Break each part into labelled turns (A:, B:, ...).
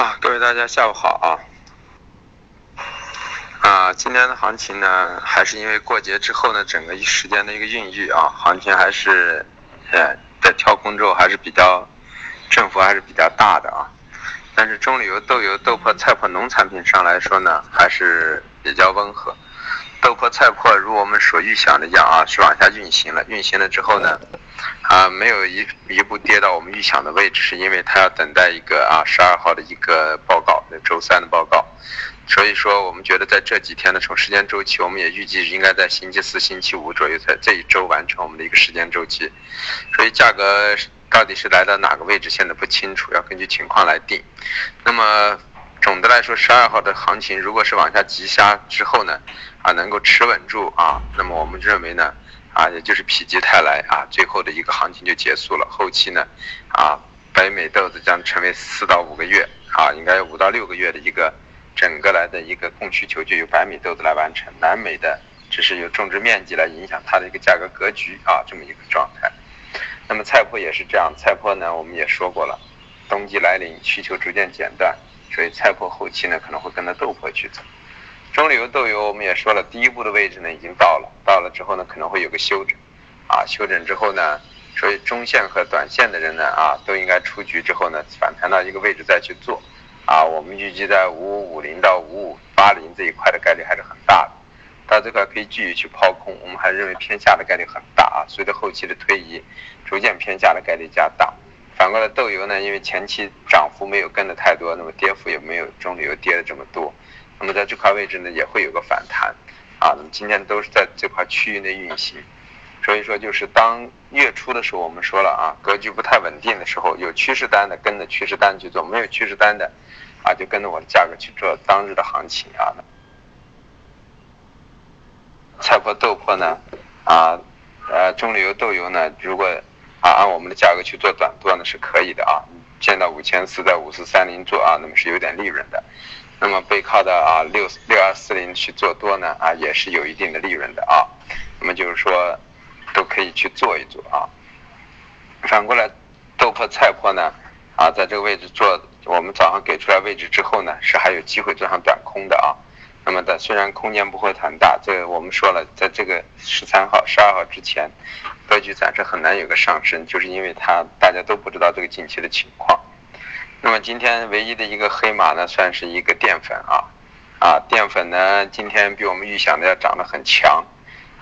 A: 啊，各位大家下午好啊！啊，今天的行情呢，还是因为过节之后呢，整个一时间的一个孕育啊，行情还是，呃，在跳空之后还是比较，振幅还是比较大的啊。但是中旅游、豆油、豆粕、菜粕农产品上来说呢，还是比较温和。豆粕、菜粕如我们所预想的一样啊，是往下运行了。运行了之后呢，啊，没有一一步跌到我们预想的位置，是因为它要等待一个啊十二号的一个报告，那周三的报告。所以说，我们觉得在这几天呢，从时间周期，我们也预计应该在星期四、星期五左右，在这一周完成我们的一个时间周期。所以价格到底是来到哪个位置，现在不清楚，要根据情况来定。那么。总的来说，十二号的行情如果是往下急杀之后呢，啊，能够持稳住啊，那么我们认为呢，啊，也就是否极泰来啊，最后的一个行情就结束了。后期呢，啊，北美豆子将成为四到五个月啊，应该五到六个月的一个整个来的一个供需求就由白米豆子来完成，南美的只是由种植面积来影响它的一个价格格局啊，这么一个状态。那么菜粕也是这样，菜粕呢，我们也说过了，冬季来临，需求逐渐减淡。所以菜粕后期呢可能会跟着豆粕去走，中旅游豆油我们也说了，第一步的位置呢已经到了，到了之后呢可能会有个休整，啊休整之后呢，所以中线和短线的人呢啊都应该出局之后呢反弹到一个位置再去做，啊我们预计在五五五零到五五八零这一块的概率还是很大的，到这块可以继续去抛空，我们还认为偏下的概率很大啊，随着后期的推移，逐渐偏下的概率加大。反过来，豆油呢，因为前期涨幅没有跟的太多，那么跌幅也没有中旅游跌的这么多，那么在这块位置呢，也会有个反弹，啊，那么今天都是在这块区域内运行，所以说就是当月初的时候，我们说了啊，格局不太稳定的时候，有趋势单的跟着趋势单去做，没有趋势单的，啊，就跟着我的价格去做当日的行情啊。菜粕、豆粕呢，啊，呃，中旅游豆油呢，如果啊，按我们的价格去做短多呢是可以的啊，见到五千四在五四三零做啊，那么是有点利润的。那么背靠的啊六六二四零去做多呢啊，也是有一定的利润的啊。那么就是说都可以去做一做啊。反过来豆粕菜粕呢啊，在这个位置做，我们早上给出来位置之后呢，是还有机会做上短空的啊。那么的虽然空间不会很大，这我们说了，在这个十三号、十二号之前，格局暂时很难有个上升，就是因为它大家都不知道这个近期的情况。那么今天唯一的一个黑马呢，算是一个淀粉啊，啊淀粉呢今天比我们预想的要涨得很强，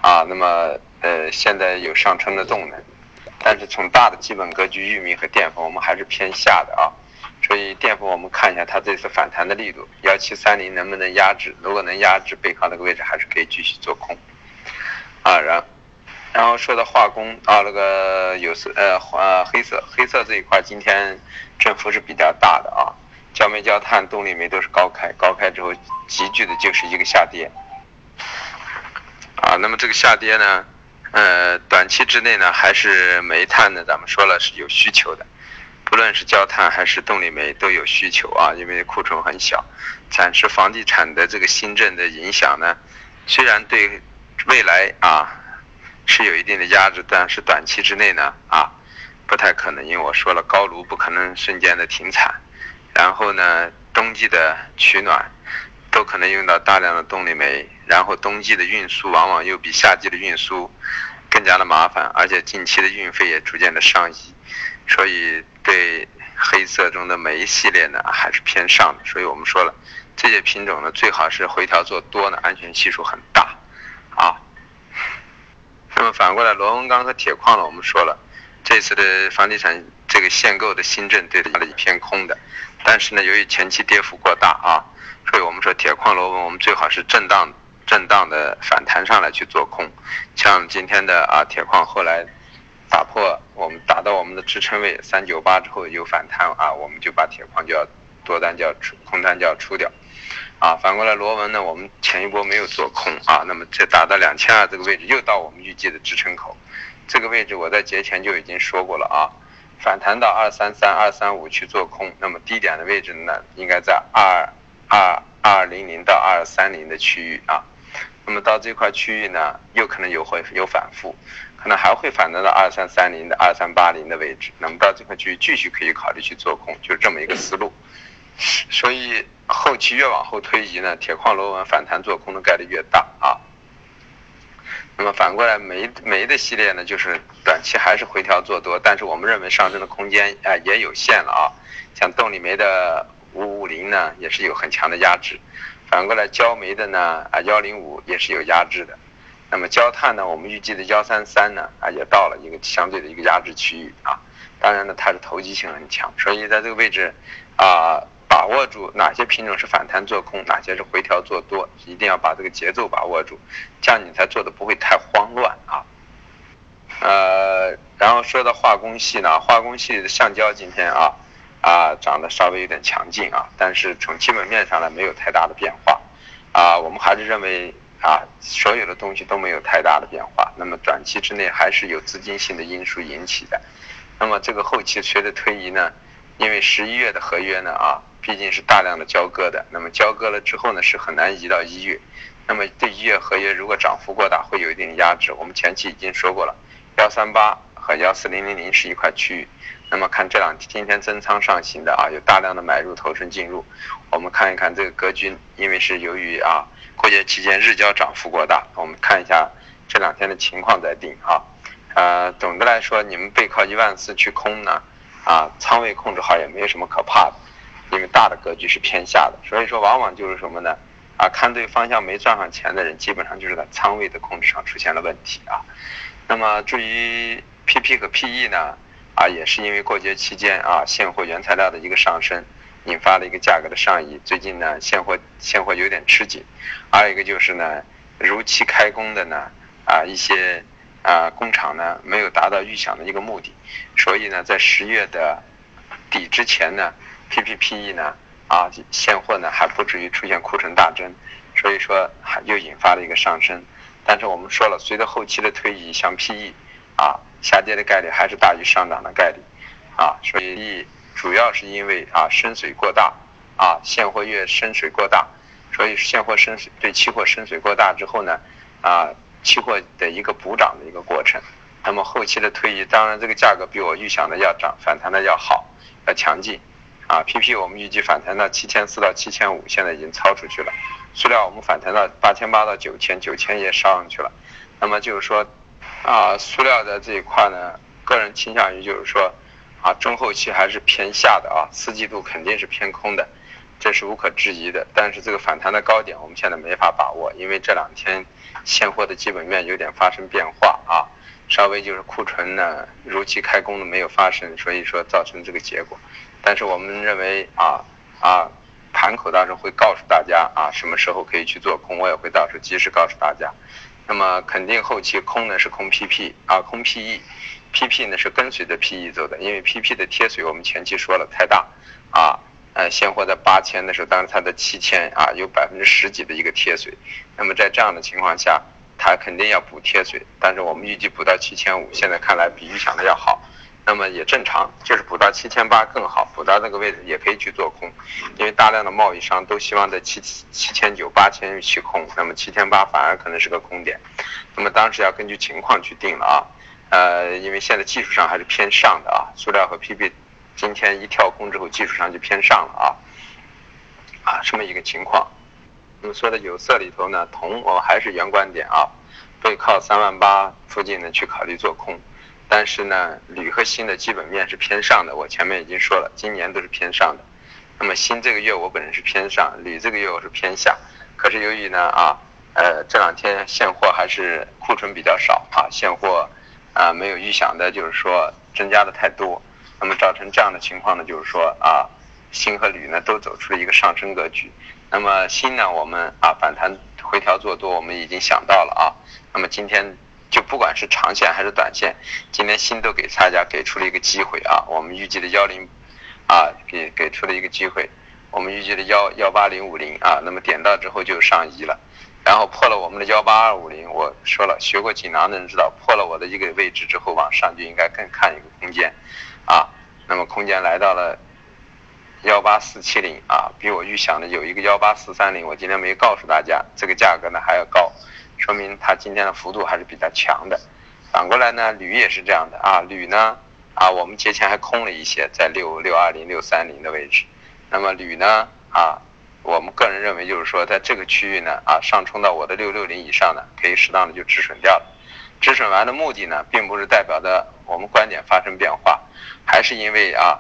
A: 啊那么呃现在有上升的动能，但是从大的基本格局，玉米和淀粉我们还是偏下的啊。所以淀粉我们看一下它这次反弹的力度，幺七三零能不能压制？如果能压制，背靠那个位置还是可以继续做空。啊，然然后说到化工啊，那个有色呃呃黑色黑色这一块今天振幅是比较大的啊，焦煤焦炭动力煤都是高开，高开之后急剧的就是一个下跌。啊，那么这个下跌呢，呃短期之内呢还是煤炭呢，咱们说了是有需求的。不论是焦炭还是动力煤都有需求啊，因为库存很小。暂时房地产的这个新政的影响呢，虽然对未来啊是有一定的压制，但是短期之内呢啊不太可能，因为我说了高炉不可能瞬间的停产，然后呢冬季的取暖都可能用到大量的动力煤，然后冬季的运输往往又比夏季的运输更加的麻烦，而且近期的运费也逐渐的上移。所以对黑色中的每一系列呢还是偏上的，所以我们说了，这些品种呢最好是回调做多呢，安全系数很大，啊。那么反过来螺纹钢和铁矿呢，我们说了，这次的房地产这个限购的新政对它的一片空的，但是呢由于前期跌幅过大啊，所以我们说铁矿螺纹我们最好是震荡震荡的反弹上来去做空，像今天的啊铁矿后来。打破我们打到我们的支撑位三九八之后有反弹啊，我们就把铁矿就要多单就要出，空单就要出掉，啊，反过来螺纹呢，我们前一波没有做空啊，那么这打到两千二这个位置又到我们预计的支撑口，这个位置我在节前就已经说过了啊，反弹到二三三二三五去做空，那么低点的位置呢应该在二二二零零到二三零的区域啊，那么到这块区域呢又可能有会有反复。可能还会反弹到二三三零的二三八零的位置，那么到这块区域继续可以考虑去做空，就是这么一个思路。所以后期越往后推移呢，铁矿螺纹反弹做空的概率越大啊。那么反过来煤煤的系列呢，就是短期还是回调做多，但是我们认为上升的空间啊也有限了啊。像动力煤的五五零呢，也是有很强的压制。反过来焦煤的呢啊幺零五也是有压制的。那么焦炭呢，我们预计的幺三三呢啊也到了一个相对的一个压制区域啊。当然呢，它是投机性很强，所以在这个位置啊。把握住哪些品种是反弹做空，哪些是回调做多，一定要把这个节奏把握住，这样你才做的不会太慌乱啊。呃，然后说到化工系呢，化工系的橡胶今天啊啊涨得稍微有点强劲啊，但是从基本面上呢没有太大的变化啊，我们还是认为啊所有的东西都没有太大的变化，那么短期之内还是有资金性的因素引起的，那么这个后期随着推移呢，因为十一月的合约呢啊。毕竟是大量的交割的，那么交割了之后呢，是很难移到一月。那么对一月合约如果涨幅过大，会有一定压制。我们前期已经说过了，幺三八和幺四零零零是一块区域。那么看这两天今天增仓上行的啊，有大量的买入头寸进入。我们看一看这个格局，因为是由于啊过节期间日交涨幅过大，我们看一下这两天的情况再定啊。呃，总的来说，你们背靠一万四去空呢，啊，仓位控制好也没有什么可怕的。因为大的格局是偏下的，所以说往往就是什么呢？啊，看对方向没赚上钱的人，基本上就是在仓位的控制上出现了问题啊。那么至于 PP 和 PE 呢？啊，也是因为过节期间啊，现货原材料的一个上升，引发了一个价格的上移。最近呢，现货现货有点吃紧，还有一个就是呢，如期开工的呢，啊一些啊工厂呢没有达到预想的一个目的，所以呢，在十月的底之前呢。PPPE 呢，啊，现货呢还不至于出现库存大增，所以说还又引发了一个上升。但是我们说了，随着后期的推移，像 PE，啊，下跌的概率还是大于上涨的概率，啊，所以主要是因为啊深水过大，啊现货越深水过大，所以现货深水对期货深水过大之后呢，啊期货的一个补涨的一个过程。那么后期的推移，当然这个价格比我预想的要涨，反弹的要好，要强劲。啊，PP 我们预计反弹到七千四到七千五，现在已经超出去了。塑料我们反弹到八千八到九千，九千也上去了。那么就是说，啊，塑料的这一块呢，个人倾向于就是说，啊，中后期还是偏下的啊，四季度肯定是偏空的，这是无可置疑的。但是这个反弹的高点我们现在没法把握，因为这两天现货的基本面有点发生变化啊，稍微就是库存呢如期开工的没有发生，所以说造成这个结果。但是我们认为啊啊，盘口到时候会告诉大家啊，什么时候可以去做空，我也会到时候及时告诉大家。那么肯定后期空呢是空 PP 啊，空 PE，PP 呢是跟随着 PE 走的，因为 PP 的贴水我们前期说了太大啊，呃现货在八千的时候，当时它的七千啊有百分之十几的一个贴水，那么在这样的情况下，它肯定要补贴水，但是我们预计补到七千五，现在看来比预想的要好。那么也正常，就是补到七千八更好，补到那个位置也可以去做空，因为大量的贸易商都希望在七七千九八千去空，那么七千八反而可能是个空点，那么当时要根据情况去定了啊，呃，因为现在技术上还是偏上的啊，塑料和 PP 今天一跳空之后，技术上就偏上了啊，啊，这么一个情况。那么说的有色里头呢，铜我还是原观点啊，背靠三万八附近呢去考虑做空。但是呢，铝和锌的基本面是偏上的，我前面已经说了，今年都是偏上的。那么锌这个月我本人是偏上，铝这个月我是偏下。可是由于呢啊，呃这两天现货还是库存比较少啊，现货啊没有预想的就是说增加的太多，那么造成这样的情况呢，就是说啊，锌和铝呢都走出了一个上升格局。那么锌呢，我们啊反弹回调做多，我们已经想到了啊。那么今天。就不管是长线还是短线，今天新都给大家给出了一个机会啊！我们预计的幺零，啊，给给出了一个机会，我们预计的幺幺八零五零啊，那么点到之后就上移了，然后破了我们的幺八二五零，我说了，学过锦囊的人知道，破了我的一个位置之后往上就应该更看一个空间，啊，那么空间来到了幺八四七零啊，比我预想的有一个幺八四三零，我今天没告诉大家，这个价格呢还要高。说明它今天的幅度还是比较强的，反过来呢，铝也是这样的啊，铝呢啊，我们节前还空了一些，在六六二零六三零的位置，那么铝呢啊，我们个人认为就是说，在这个区域呢啊，上冲到我的六六零以上呢，可以适当的就止损掉了。止损完的目的呢，并不是代表的我们观点发生变化，还是因为啊，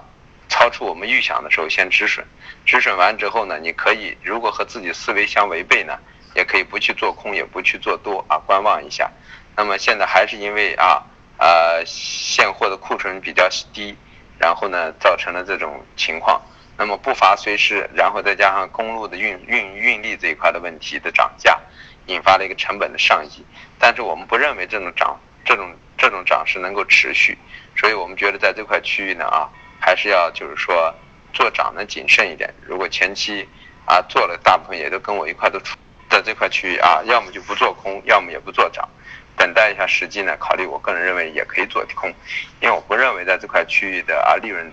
A: 超出我们预想的时候先止损。止损完之后呢，你可以如果和自己思维相违背呢，也可以不去做空，也不去做多啊，观望一下。那么现在还是因为啊呃现货的库存比较低，然后呢造成了这种情况。那么不乏随时，然后再加上公路的运运运力这一块的问题的涨价，引发了一个成本的上移。但是我们不认为这种涨这种这种涨势能够持续，所以我们觉得在这块区域呢啊，还是要就是说做涨呢谨慎一点。如果前期啊做了，大部分也都跟我一块都出在这块区域啊，要么就不做空，要么也不做涨，等待一下时机呢。考虑我个人认为也可以做空，因为我不认为在这块区域的啊利润。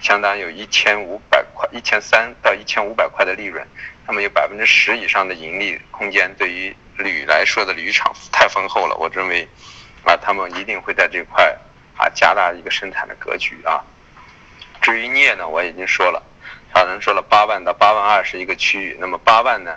A: 相当有一千五百块，一千三到一千五百块的利润，那么有百分之十以上的盈利空间，对于铝来说的铝厂太丰厚了。我认为，啊，他们一定会在这块啊加大一个生产的格局啊。至于镍呢，我已经说了，小人说了八万到八万二是一个区域，那么八万呢，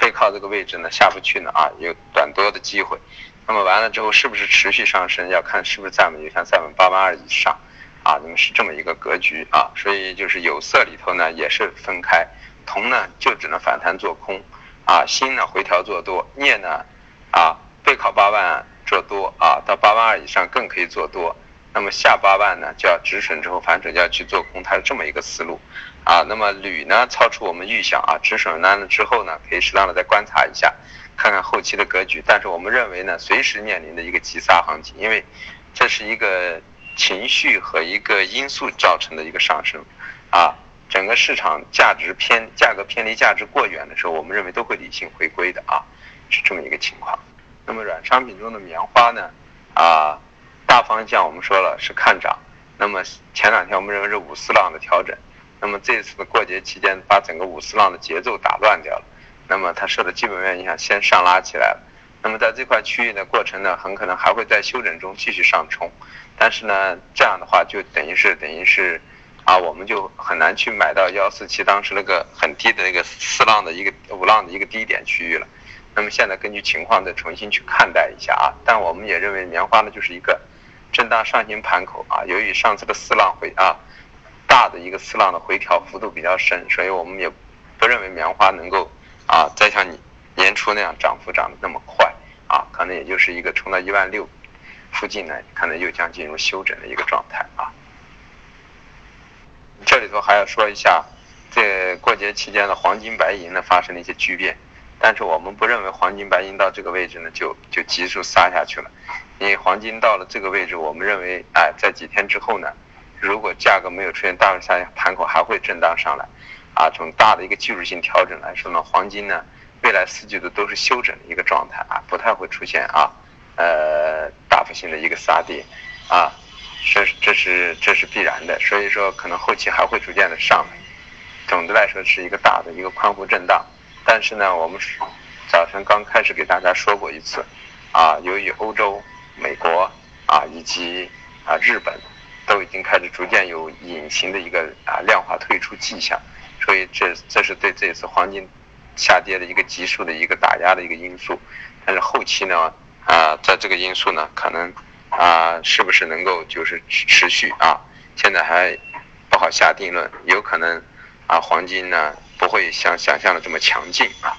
A: 背靠这个位置呢下不去呢啊，有短多的机会。那么完了之后是不是持续上升，要看是不是站稳，就像站稳八万二以上。啊，那么是这么一个格局啊，所以就是有色里头呢也是分开，铜呢就只能反弹做空，啊，锌呢回调做多，镍呢啊背靠八万做多啊，到八万二以上更可以做多，那么下八万呢就要止损之后反手就要去做空，它是这么一个思路啊。那么铝呢超出我们预想啊，止损完了之后呢可以适当的再观察一下，看看后期的格局，但是我们认为呢随时面临的一个急杀行情，因为这是一个。情绪和一个因素造成的一个上升，啊，整个市场价值偏价格偏离价值过远的时候，我们认为都会理性回归的啊，是这么一个情况。那么软商品中的棉花呢，啊，大方向我们说了是看涨。那么前两天我们认为是五四浪的调整，那么这次的过节期间把整个五四浪的节奏打乱掉了，那么它受的基本面影响先上拉起来了。那么在这块区域的过程呢，很可能还会在休整中继续上冲，但是呢，这样的话就等于是等于是，啊，我们就很难去买到幺四七当时那个很低的那个四浪的一个五浪的一个低点区域了。那么现在根据情况再重新去看待一下啊，但我们也认为棉花呢就是一个震荡上行盘口啊，由于上次的四浪回啊大的一个四浪的回调幅度比较深，所以我们也不认为棉花能够啊再像你。年初那样涨幅涨得那么快啊，可能也就是一个冲到一万六附近呢，可能又将进入休整的一个状态啊。这里头还要说一下，这过节期间的黄金白银呢发生了一些巨变，但是我们不认为黄金白银到这个位置呢就就急速杀下去了，因为黄金到了这个位置，我们认为哎，在几天之后呢，如果价格没有出现大幅下降，盘口还会震荡上来啊。从大的一个技术性调整来说呢，黄金呢。未来四季度都是休整的一个状态啊，不太会出现啊，呃，大幅性的一个杀跌，啊，这这是这是必然的，所以说可能后期还会逐渐的上来。总的来说是一个大的一个宽幅震荡，但是呢，我们早晨刚开始给大家说过一次，啊，由于欧洲、美国啊以及啊日本都已经开始逐渐有隐形的一个啊量化退出迹象，所以这这是对这次黄金。下跌的一个急速的一个打压的一个因素，但是后期呢，啊，在这个因素呢，可能啊，是不是能够就是持续啊？现在还不好下定论，有可能啊，黄金呢不会像想象的这么强劲啊。